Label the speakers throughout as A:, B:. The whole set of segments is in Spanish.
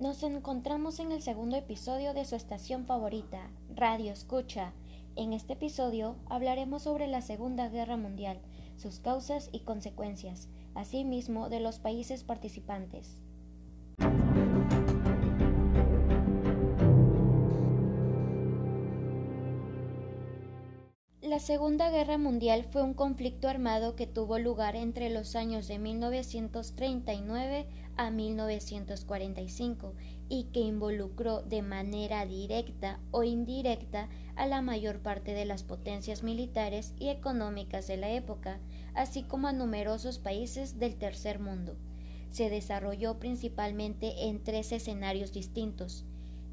A: Nos encontramos en el segundo episodio de su estación favorita, Radio Escucha. En este episodio hablaremos sobre la Segunda Guerra Mundial, sus causas y consecuencias, asimismo de los países participantes. La Segunda Guerra Mundial fue un conflicto armado que tuvo lugar entre los años de 1939 a 1945 y que involucró de manera directa o indirecta a la mayor parte de las potencias militares y económicas de la época, así como a numerosos países del tercer mundo. Se desarrolló principalmente en tres escenarios distintos,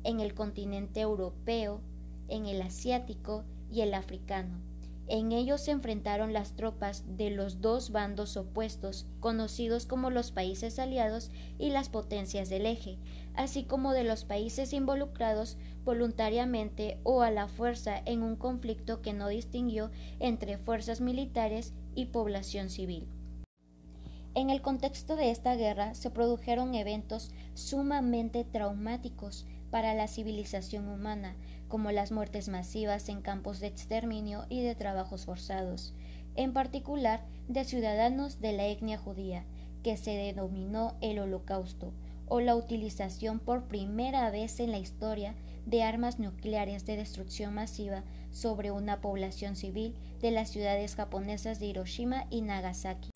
A: en el continente europeo, en el asiático y el africano. En ellos se enfrentaron las tropas de los dos bandos opuestos, conocidos como los países aliados y las potencias del eje, así como de los países involucrados voluntariamente o a la fuerza en un conflicto que no distinguió entre fuerzas militares y población civil. En el contexto de esta guerra se produjeron eventos sumamente traumáticos para la civilización humana, como las muertes masivas en campos de exterminio y de trabajos forzados, en particular de ciudadanos de la etnia judía, que se denominó el Holocausto, o la utilización por primera vez en la historia de armas nucleares de destrucción masiva sobre una población civil de las ciudades japonesas de Hiroshima y Nagasaki.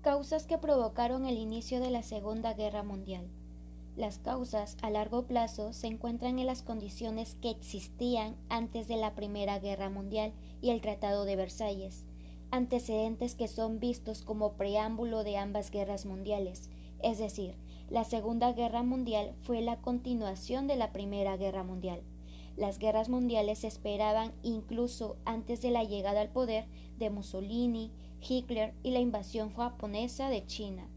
A: Causas que provocaron el inicio de la Segunda Guerra Mundial. Las causas a largo plazo se encuentran en las condiciones que existían antes de la Primera Guerra Mundial y el Tratado de Versalles, antecedentes que son vistos como preámbulo de ambas guerras mundiales, es decir, la Segunda Guerra Mundial fue la continuación de la Primera Guerra Mundial. Las guerras mundiales se esperaban incluso antes de la llegada al poder de Mussolini, Hitler y la invasión japonesa de China.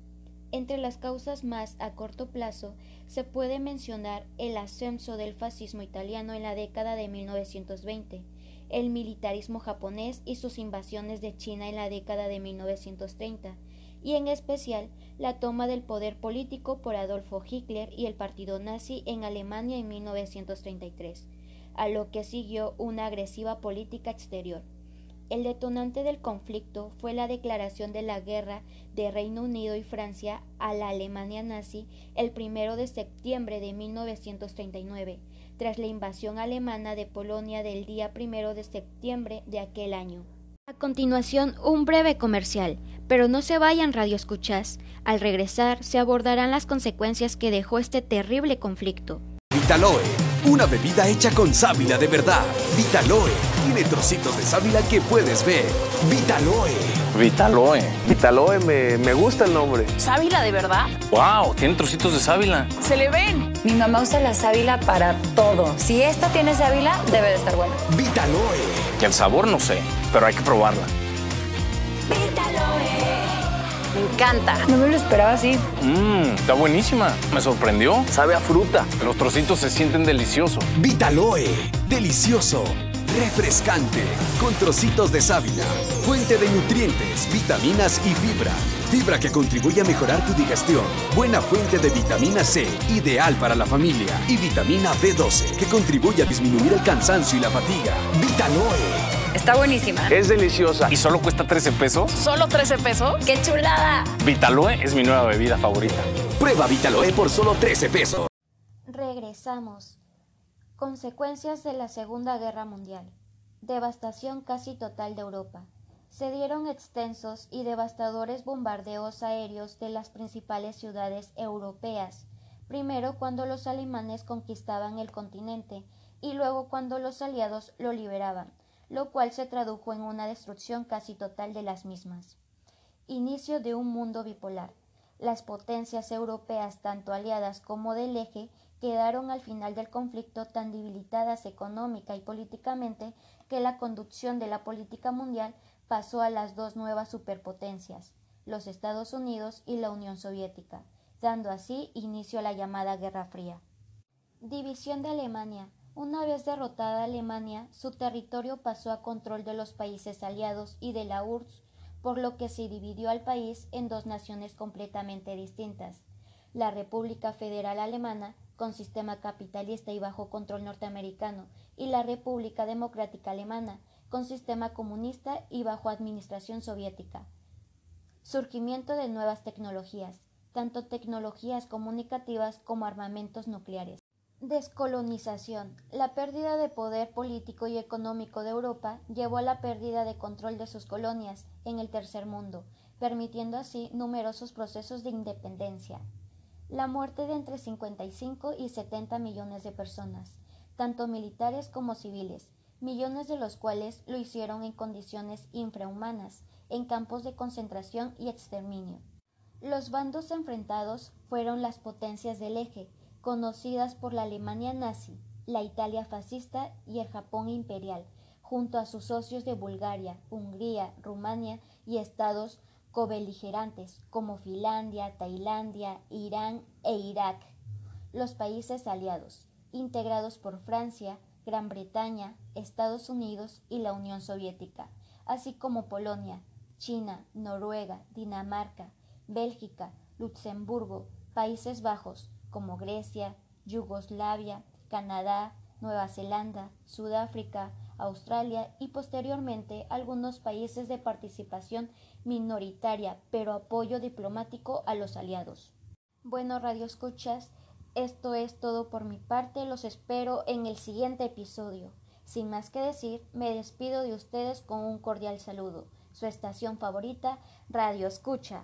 A: Entre las causas más a corto plazo se puede mencionar el ascenso del fascismo italiano en la década de 1920, el militarismo japonés y sus invasiones de China en la década de 1930, y en especial la toma del poder político por Adolfo Hitler y el partido nazi en Alemania en 1933, a lo que siguió una agresiva política exterior. El detonante del conflicto fue la declaración de la guerra de Reino Unido y Francia a la Alemania nazi el primero de septiembre de 1939, tras la invasión alemana de Polonia del día primero de septiembre de aquel año. A continuación, un breve comercial, pero no se vayan radioescuchas. Al regresar, se abordarán las consecuencias que dejó este terrible conflicto.
B: Vitaloe, una bebida hecha con sábila de verdad. Vitaloe tiene trocitos de sábila que puedes ver. Vitaloe.
C: Vitaloe. Vitaloe, me, me gusta el nombre.
D: ¿Sábila de verdad?
C: ¡Wow! Tiene trocitos de sábila.
D: ¡Se le ven!
E: Mi mamá usa la sábila para todo. Si esta tiene sábila, debe de estar buena.
B: Vitaloe.
C: Y el sabor no sé, pero hay que probarla.
D: Vitaloe. Me encanta.
E: No me lo esperaba así.
C: Mmm, está buenísima. Me sorprendió. Sabe a fruta. Los trocitos se sienten deliciosos.
B: Vitaloe. Delicioso. Refrescante. Con trocitos de sábila. Fuente de nutrientes, vitaminas y fibra. Fibra que contribuye a mejorar tu digestión. Buena fuente de vitamina C, ideal para la familia. Y vitamina B12, que contribuye a disminuir el cansancio y la fatiga. Vitaloe.
E: Está buenísima.
C: Es deliciosa. ¿Y solo cuesta 13 pesos?
D: ¿Solo 13 pesos?
E: ¡Qué chulada!
C: Vitaloe es mi nueva bebida favorita.
B: Prueba Vitaloe por solo 13 pesos.
A: Regresamos. Consecuencias de la Segunda Guerra Mundial. Devastación casi total de Europa. Se dieron extensos y devastadores bombardeos aéreos de las principales ciudades europeas, primero cuando los alemanes conquistaban el continente y luego cuando los aliados lo liberaban, lo cual se tradujo en una destrucción casi total de las mismas. Inicio de un mundo bipolar. Las potencias europeas, tanto aliadas como del eje, quedaron al final del conflicto tan debilitadas económica y políticamente que la conducción de la política mundial pasó a las dos nuevas superpotencias, los Estados Unidos y la Unión Soviética, dando así inicio a la llamada Guerra Fría. División de Alemania. Una vez derrotada Alemania, su territorio pasó a control de los países aliados y de la URSS, por lo que se dividió al país en dos naciones completamente distintas. La República Federal Alemana, con sistema capitalista y bajo control norteamericano, y la República Democrática Alemana, con sistema comunista y bajo administración soviética. Surgimiento de nuevas tecnologías, tanto tecnologías comunicativas como armamentos nucleares. Descolonización. La pérdida de poder político y económico de Europa llevó a la pérdida de control de sus colonias en el tercer mundo, permitiendo así numerosos procesos de independencia. La muerte de entre 55 y 70 millones de personas, tanto militares como civiles, millones de los cuales lo hicieron en condiciones infrahumanas, en campos de concentración y exterminio. Los bandos enfrentados fueron las potencias del eje, conocidas por la Alemania nazi, la Italia fascista y el Japón imperial, junto a sus socios de Bulgaria, Hungría, Rumania y estados cobeligerantes como Finlandia, Tailandia, Irán e Irak. Los países aliados, integrados por Francia, Gran Bretaña, Estados Unidos y la Unión Soviética, así como Polonia, China, Noruega, Dinamarca, Bélgica, Luxemburgo, Países Bajos, como Grecia, Yugoslavia, Canadá, Nueva Zelanda, Sudáfrica, Australia y posteriormente algunos países de participación minoritaria, pero apoyo diplomático a los aliados. Bueno, Radio Escuchas, esto es todo por mi parte, los espero en el siguiente episodio. Sin más que decir, me despido de ustedes con un cordial saludo. Su estación favorita, Radio Escucha.